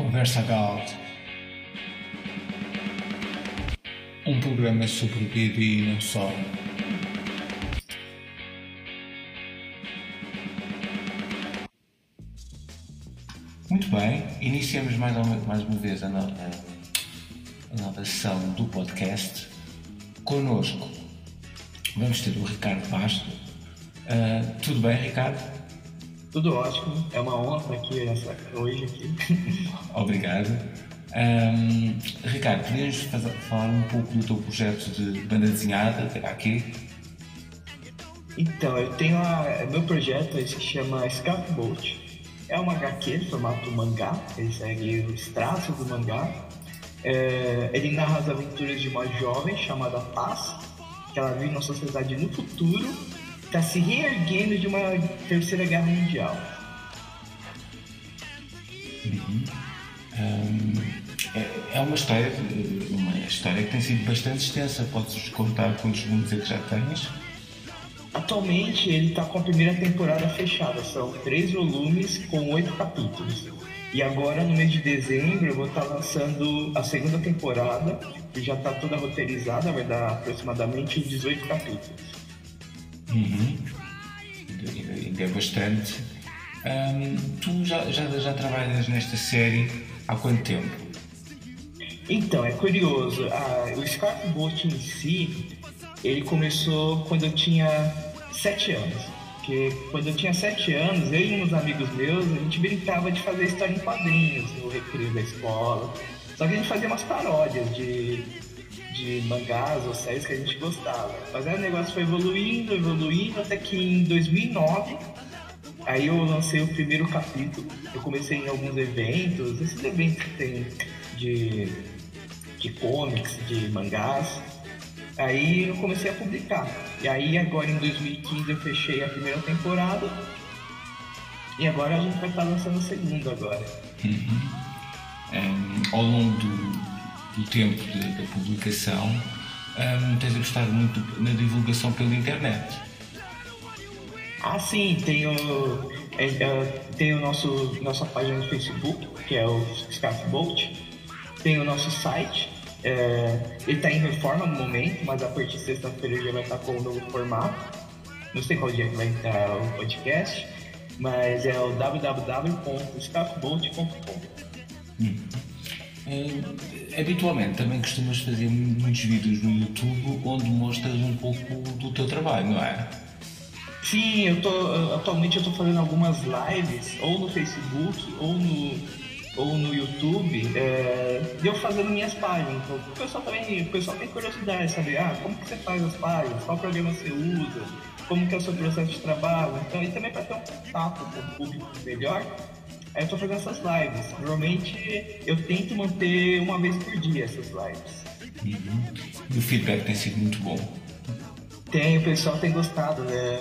Conversa Gal. Um programa sobre vida e não só. Muito bem, iniciamos mais uma, mais uma vez a, no, a, nova sessão do podcast. Conosco vamos ter o Ricardo Basto. Uh, tudo bem, Ricardo? Tudo ótimo, é uma honra estar aqui essa, hoje. Aqui. Obrigado. Um, Ricardo, podias falar um pouco do teu projeto de banda desenhada aqui? Então, eu tenho a, meu projeto se chama Scaffold. É uma HQ formato mangá, ele segue os traços do mangá. É, ele narra as aventuras de uma jovem chamada Paz, que ela vive numa sociedade no futuro, está se reerguendo de uma terceira guerra mundial. Uhum. Um, é, é, uma história, uma história que tem sido bastante extensa. Podes contar quantos volumes é que já tens? Atualmente ele está com a primeira temporada fechada, são três volumes com oito capítulos. E agora no mês de dezembro eu vou estar tá lançando a segunda temporada, que já está toda roteirizada, vai dar aproximadamente 18 capítulos. Uhum. Ainda é bastante. Um, tu já, já, já trabalhas nesta série há quanto tempo? Então, é curioso. Ah, o Boat em si, ele começou quando eu tinha sete anos. Porque quando eu tinha sete anos, eu e uns amigos meus, a gente brincava de fazer história em quadrinhos no recreio da escola. Só que a gente fazia umas paródias de, de mangás ou séries que a gente gostava. Mas aí o negócio foi evoluindo, evoluindo, até que em 2009, aí eu lancei o primeiro capítulo. Eu comecei em alguns eventos, esses eventos que tem de, de comics, de mangás. Aí eu comecei a publicar. E aí agora em 2015 eu fechei a primeira temporada. E agora a gente vai estar lançando a segunda agora. Uhum. Um, ao longo do, do tempo de, da publicação, um, tens gostado muito na divulgação pela internet. Ah, sim, tem o, é, é, tem o nosso nossa página no Facebook, que é o Scarfbolt. Tem o nosso site, é, ele está em reforma no momento, mas a partir de sexta-feira já vai estar com um novo formato. Não sei qual dia que vai estar o podcast, mas é o www.scarfbolt.com. Hum. Habitualmente também costumas fazer muitos vídeos no YouTube onde mostras um pouco do teu trabalho, não é? Sim, eu tô, atualmente eu estou fazendo algumas lives, ou no Facebook, ou no, ou no YouTube, é, eu fazendo minhas páginas. Então, o pessoal também, o pessoal tem curiosidade, saber, ah, como que você faz as páginas, qual programa você usa, como que é o seu processo de trabalho. Então, e também para ter um contato com o público melhor, Aí eu tô fazendo essas lives. Normalmente eu tento manter uma vez por dia essas lives. Uhum. E o feedback tem sido muito bom. Tem, o pessoal tem gostado, né?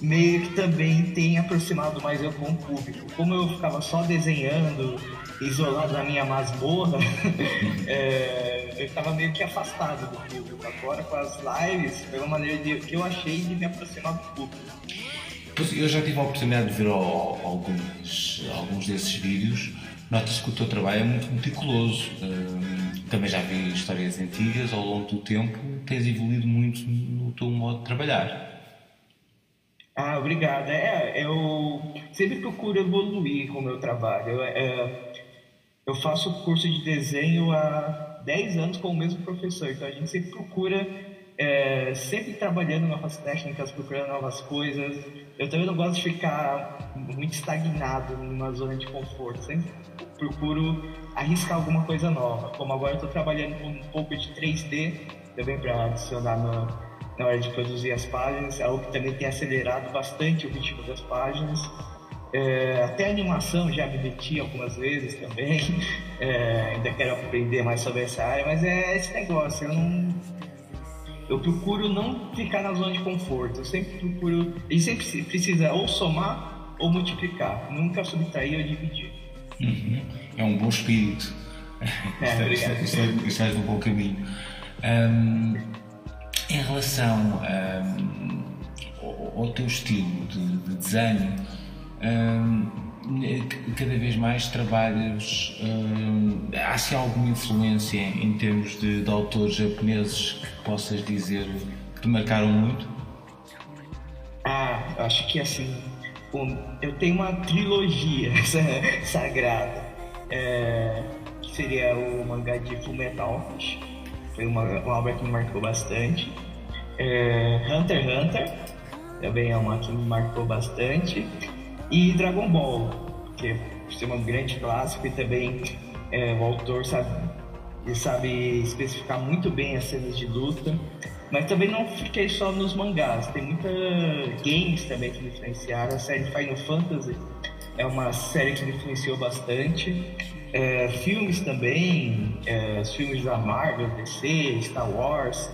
Meio que também tem aproximado mais eu com o público. Como eu ficava só desenhando, isolado na minha masmorra, é, eu estava meio que afastado do público. Agora com as lives, foi uma maneira de, que eu achei de me aproximar do público. Eu já tive a oportunidade de ver alguns, alguns desses vídeos. Nota-se que o teu trabalho é muito meticuloso. Também já vi histórias antigas, ao longo do tempo tens evoluído muito no teu modo de trabalhar. Ah, obrigado. É, eu sempre procuro evoluir com o meu trabalho. Eu, é, eu faço curso de desenho há 10 anos com o mesmo professor, então a gente sempre procura é, sempre trabalhando novas técnicas, procurando novas coisas. Eu também não gosto de ficar muito estagnado numa zona de conforto. Sempre procuro arriscar alguma coisa nova. Como agora eu estou trabalhando com um pouco de 3D, também para adicionar na hora de produzir as páginas, é algo que também tem acelerado bastante o ritmo das páginas. É, até animação já me meti algumas vezes também. É, ainda quero aprender mais sobre essa área, mas é esse negócio. Eu não, eu procuro não ficar na zona de conforto. Eu sempre procuro. E sempre precisa ou somar ou multiplicar. Nunca subtrair ou dividir. Uhum. É um bom espírito. É, estás, estás no bom caminho. Um, em relação um, ao, ao, teu estilo de, de desenho, um, cada vez mais trabalhos. Hum, há se alguma influência em termos de, de, autores japoneses que possas dizer que te marcaram muito? Ah, acho que assim. Um, eu tenho uma trilogia sagrada. É, que seria o mangá de Fullmetal. Foi uma, uma obra que me marcou bastante. É, Hunter x Hunter também é uma que me marcou bastante. E Dragon Ball, que é um grande clássico e também é, o autor sabe, sabe especificar muito bem as cenas de luta. Mas também não fiquei só nos mangás, tem muita games também que me influenciaram. A série Final Fantasy é uma série que me influenciou bastante. É, filmes também, é, filmes da Marvel, DC, Star Wars,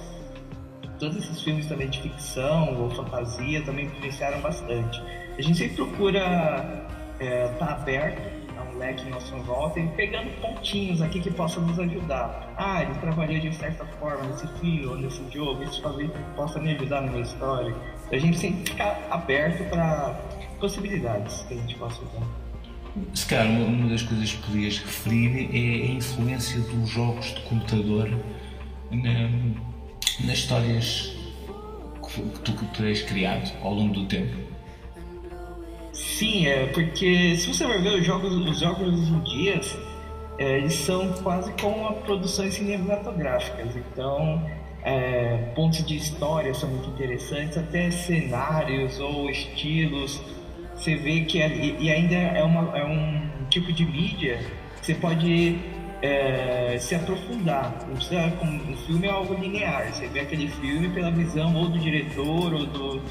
todos esses filmes também de ficção ou fantasia também influenciaram bastante. A gente sempre procura estar é, tá aberto a um leque em nossa volta e pegando pontinhos aqui que possam nos ajudar. Ah, ele trabalhou de certa forma nesse filme ou nesse jogo, isso talvez possa me ajudar na minha história. A gente sempre ficar aberto para possibilidades que a gente possa ter. Se calhar uma das coisas que podias referir é a influência dos jogos de computador na, nas histórias que tu, que criado ao longo do tempo. Sim, é porque se você vai ver os jogos, os jogos em é, eles são quase como produções cinematográficas. Então, é, pontos de história são muito interessantes, até cenários ou estilos. Você vê que e ainda é, uma, é um tipo de mídia que você pode é, se aprofundar. Não precisa, um filme é algo linear. Você vê aquele filme pela visão ou do diretor ou do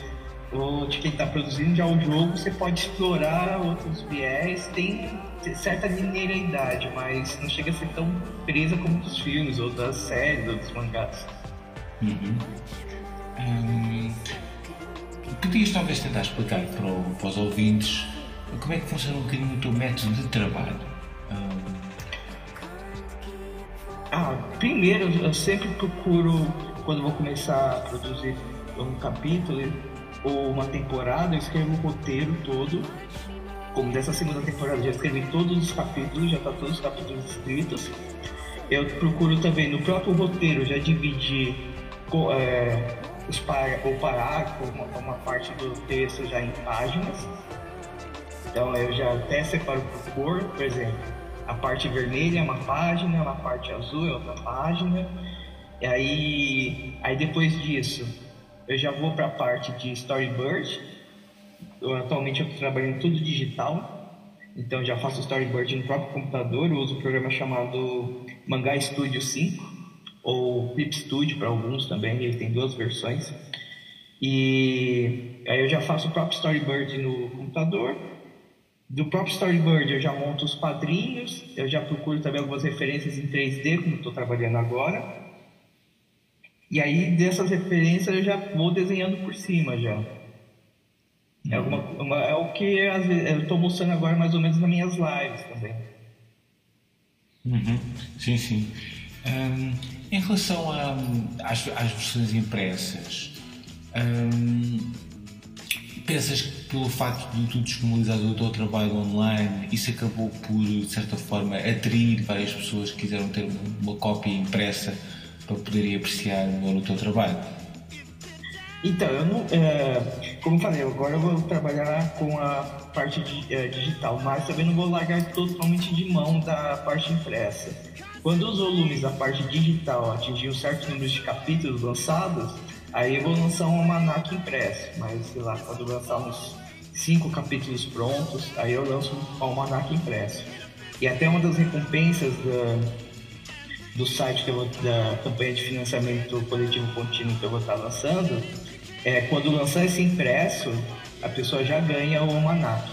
ou de quem está produzindo já o jogo, você pode explorar outros viés, tem certa linearidade, mas não chega a ser tão presa como dos filmes, ou das séries, ou dos mangás. Uhum. Hum, podias talvez tentar explicar para, para, os ouvintes como é que funciona um bocadinho o teu método de trabalho? Hum. Ah, primeiro eu sempre procuro, quando vou começar a produzir um capítulo, ou uma temporada, eu escrevo o roteiro todo. Como dessa segunda temporada, já escrevi todos os capítulos, já está todos os capítulos escritos. Eu procuro também no próprio roteiro já dividir é, os par, o parágrafo, uma, uma parte do texto já em páginas. Então eu já até separo por cor, por exemplo, a parte vermelha é uma página, a parte azul é outra página. E aí, aí depois disso, eu já vou para a parte de storyboard. Eu, atualmente eu estou trabalhando tudo digital, então já faço storyboard no próprio computador. Eu uso um programa chamado Mangá Studio 5 ou Clip Studio para alguns também. Ele tem duas versões. E aí eu já faço o próprio storyboard no computador. Do próprio storyboard eu já monto os quadrinhos, eu já procuro também algumas referências em 3D, como estou trabalhando agora. E aí dessas referências eu já vou desenhando por cima já. É, alguma, uma, é o que eu estou mostrando agora mais ou menos nas minhas lives também. Uhum. Sim, sim. Um, em relação às versões impressas, um, pensas que pelo facto de tu disponibilizar o teu trabalho online, isso acabou por, de certa forma, atrair várias pessoas que quiseram ter uma cópia impressa para poderem apreciar melhor o teu trabalho? Então, eu não. É, como falei, agora eu vou trabalhar com a parte de, é, digital, mas também não vou largar totalmente de mão da parte impressa. Quando os volumes da parte digital atingir um certo número de capítulos lançados, aí eu vou lançar um almanac impresso. Mas, sei lá, quando lançar uns cinco capítulos prontos, aí eu lanço um almanac impresso. E até uma das recompensas da do site que eu vou, da campanha de financiamento coletivo contínuo que eu vou estar lançando, é, quando lançar esse impresso, a pessoa já ganha o almanac.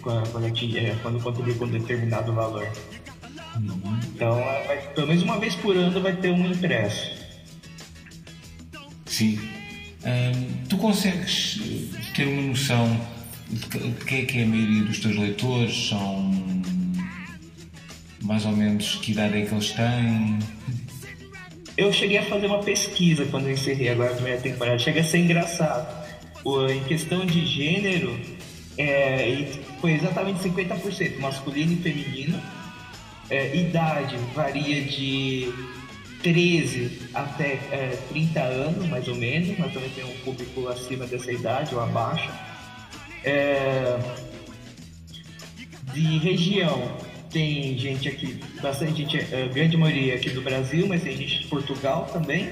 Quando, quando, é, quando contribui com determinado valor. Uhum. Então, é, vai, pelo menos uma vez por ano vai ter um impresso. Sim. tu consegues ter uma noção de quem é que é a maioria dos teus leitores? São mais ou menos que idade é que eles têm? Eu cheguei a fazer uma pesquisa quando eu encerrei agora a primeira temporada. Chega a ser engraçado. Em questão de gênero, É, foi exatamente 50% masculino e feminino. É, idade varia de 13 até é, 30 anos, mais ou menos, mas também tem um público acima dessa idade ou abaixo. É, de região, tem gente aqui, bastante gente, é, grande maioria aqui do Brasil, mas tem gente de Portugal também,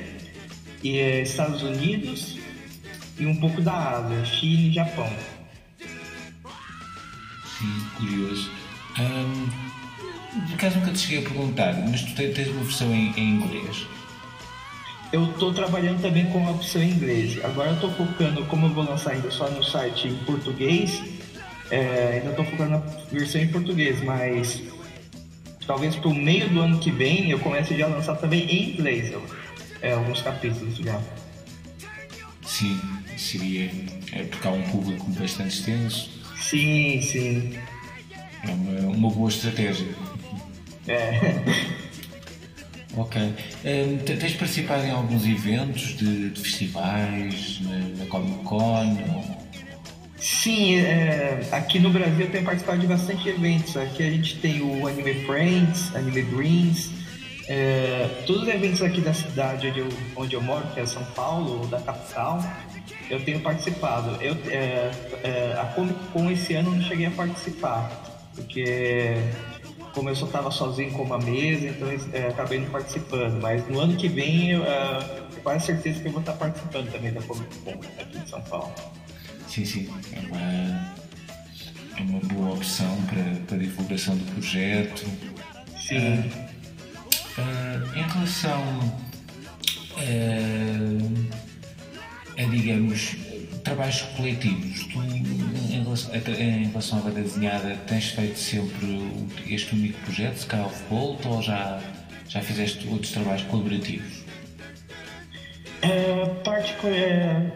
e é, Estados Unidos e um pouco da Ásia, China e Japão. Sim, curioso. Um por acaso nunca te cheguei a perguntar, mas tu tens uma versão em, em inglês? Eu estou trabalhando também com a opção em inglês. Agora eu estou focando, como eu vou lançar ainda só no site em português, é, ainda estou focando na versão em português, mas talvez para o meio do ano que vem eu comece já a lançar também em inglês é, alguns capítulos já. Sim, seria. É porque há um público bastante extenso. Sim, sim. É uma, uma boa estratégia. É. Ok. Um, tens participado em alguns eventos de, de festivais, na, na, Comic Con? Ou... Sim, é, aqui no Brasil eu tenho participado de bastante eventos. Aqui a gente tem o Anime Friends, Anime Dreams, é, todos os eventos aqui da cidade onde eu, onde eu moro, que é São Paulo, ou da capital, eu tenho participado. Eu, é, é a Comic Con esse ano eu não cheguei a participar, porque como eu só estava sozinho com uma mesa, então é, acabei não participando. Mas no ano que vem, eu, uh, quase certeza que eu vou estar participando também da Comic Con aqui em São Paulo. Sim, sim. É uma, é uma boa opção para, a divulgação do projeto. Sim. Uh, uh, em relação a, digamos, trabalhos coletivos, tu, em relação, em relação à banda desenhada, tens feito sempre este único projeto, Sky of Bolt, ou já, já fizeste outros trabalhos colaborativos? É, parte, é,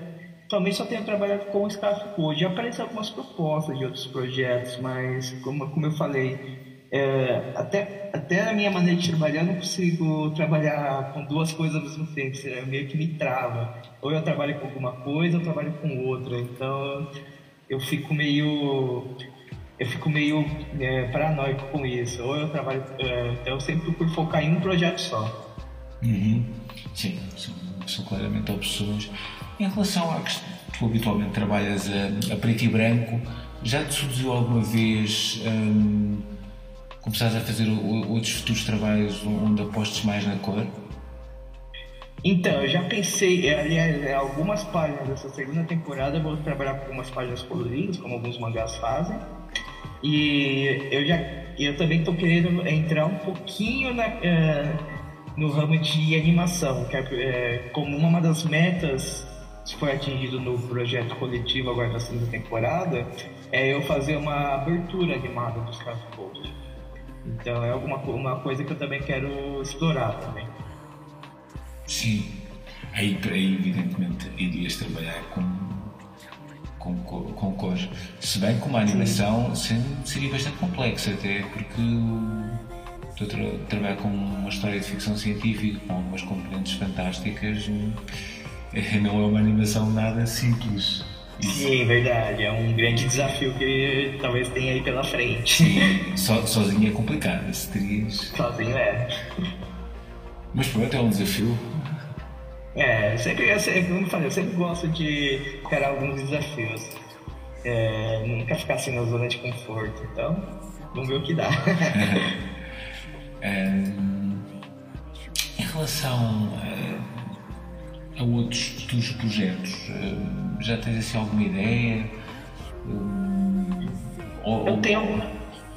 também só tenho trabalhado com o Sky of Bolt. Já apareceram algumas propostas de outros projetos, mas como, como eu falei, é, até, até a minha maneira de trabalhar, eu não consigo trabalhar com duas coisas ao mesmo tempo, é meio que me trava. Ou eu trabalho com alguma coisa, ou eu trabalho com outra. Então eu fico meio. Eu fico meio é, paranoico com isso. Ou eu trabalho. É, então eu sempre procuro focar em um projeto só. Uhum. Sim, são, são claramente opções. Em relação a que tu habitualmente trabalhas a, a preto e branco, já te surgiu alguma vez. Hum, começares a fazer outros futuros trabalhos onde apostes mais na cor? Então, eu já pensei, é, aliás, é, algumas páginas dessa segunda temporada eu vou trabalhar com algumas páginas coloridas, como alguns mangás fazem. E eu já eu também estou querendo entrar um pouquinho na, uh, no ramo de animação, que é, é, como uma das metas que foi atingido no projeto coletivo agora da segunda temporada, é eu fazer uma abertura animada dos Craft Post. Então é alguma uma coisa que eu também quero explorar também. Sim, aí, aí evidentemente irias trabalhar com com, com cores. Se bem que uma animação seria bastante complexa até porque estou a trabalhar com uma história de ficção científica com algumas componentes fantásticas não é uma animação nada simples. Sim, verdade. É um grande desafio que talvez tenha aí pela frente. Sim, so, sozinho é complicado. Se terias... Sozinho é. Mas pronto, é um desafio. É, sempre, eu, como eu falei, eu sempre gosto de encarar alguns desafios. É, nunca ficar assim na zona de conforto. Então, vamos ver o que dá. é, em relação. A a outros futuros projetos? Eh, já tens assim alguma ideia? Eh, ou, eu, tenho,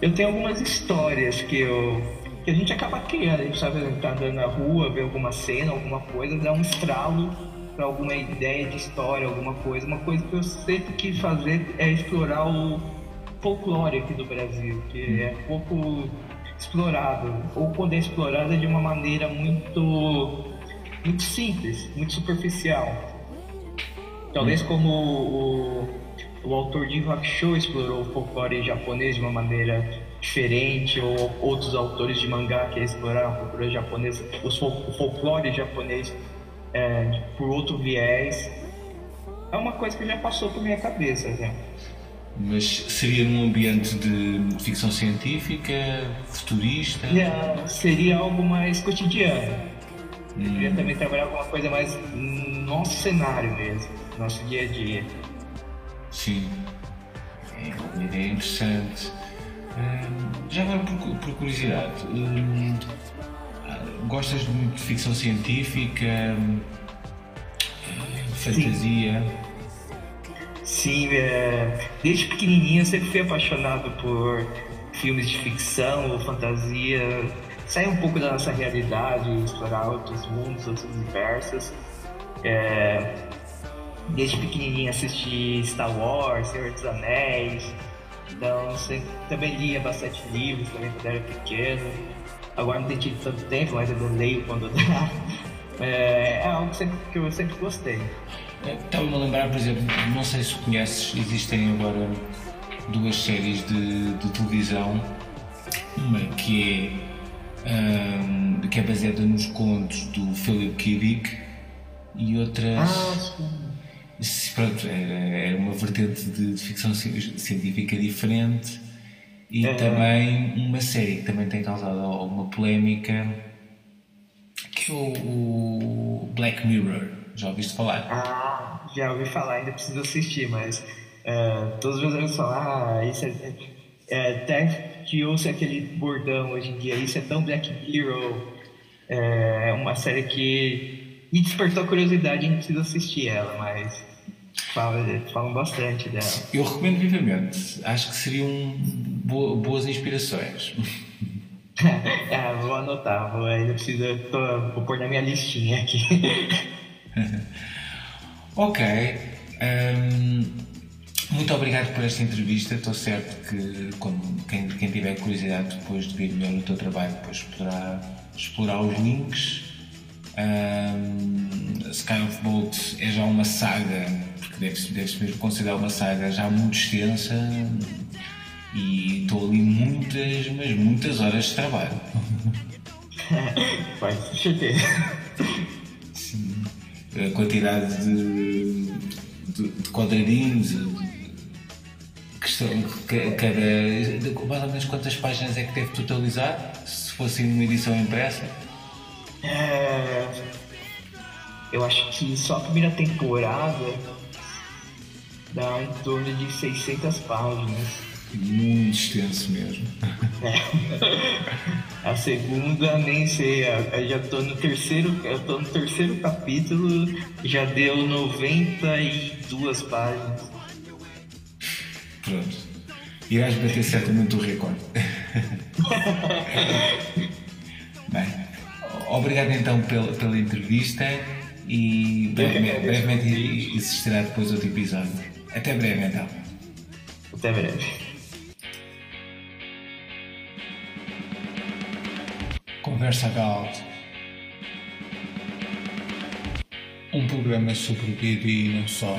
eu tenho algumas histórias que eu que a gente acaba criando, a gente sabe, tá andando na rua, ver alguma cena, alguma coisa, dá um estralo para alguma ideia de história, alguma coisa. Uma coisa que eu sempre quis fazer é explorar o folclore aqui do Brasil, que é pouco explorado, ou quando é explorado é de uma maneira muito muito simples, muito superficial. Talvez hum. como o, o, autor de Hakusho explorou o folclore japonês de uma maneira diferente, ou outros autores de mangá que exploraram o folclore japonês, o folclore japonês é, por outro viés. É uma coisa que já passou por minha cabeça, já. Mas seria num ambiente de ficção científica, futurista? Seria algo mais cotidiano. Hum. Eu queria também trabalhar alguma coisa mais no nosso cenário mesmo, nosso dia a dia. Sim, é uma ideia interessante. Hum, já agora, por, por curiosidade, hum, gostas muito de ficção científica, hum, fantasia? Sim, é, desde pequenininho eu sempre fui apaixonado por filmes de ficção ou fantasia, sair um pouco da nossa realidade, explorar outros mundos, outros universos. É, desde pequenininho assisti Star Wars, Senhor dos Anéis, então também lia bastante livros também quando era pequeno. Agora não tem tido tanto tempo, mas eu leio quando dá. É, é algo sempre, que eu sempre gostei. Estava-me a lembrar, por exemplo, não sei se conheces, existem agora duas séries de, de televisão, uma que é, um, que é baseada nos contos do Philip K. Dick e outras. Ah, pronto, era, era, uma vertente de, de ficção científica diferente e é. também uma série que também tem causado alguma polémica que é o, o Black Mirror. Já ouviste falar? Ah, já ouvi falar, ainda preciso assistir, mas uh, todos os meus amigos falam, ah, isso é, é, até que ouço aquele bordão hoje em dia, isso é tão Black Mirror, é uma série que me despertou a curiosidade e preciso assistir ela, mas falam, falam bastante dela. Eu recomendo vivamente, acho que seriam boas inspirações. ah, vou anotar, vou, ainda preciso, tô, vou pôr na minha listinha aqui. ok. Um, muito obrigado por esta entrevista. Estou certo que quem, quem, tiver curiosidade depois de ver melhor o teu trabalho depois poderá explorar os links. Um, Sky of Bolt é já uma saga, porque deve-se deve mesmo considerar uma saga já muito extensa e estou ali muitas, mas muitas horas de trabalho. Vai, certeza a quantidade de, de, de quadradinhos, cada, mais ou menos quantas páginas é que deve totalizar, se fosse numa edição impressa? É, eu acho que só a primeira temporada dá em torno de 600 páginas. Muito extenso mesmo. É. A segunda nem sei, eu já tô no terceiro, eu tô no terceiro capítulo, já deu 92 páginas. Pronto. Irás bater certamente o recorde. Bem, obrigado então pela, pela entrevista e brevemente, brevemente existirá depois outro episódio. Até breve então. Até breve. Conversa Galt. Um programa sobre vida e não só.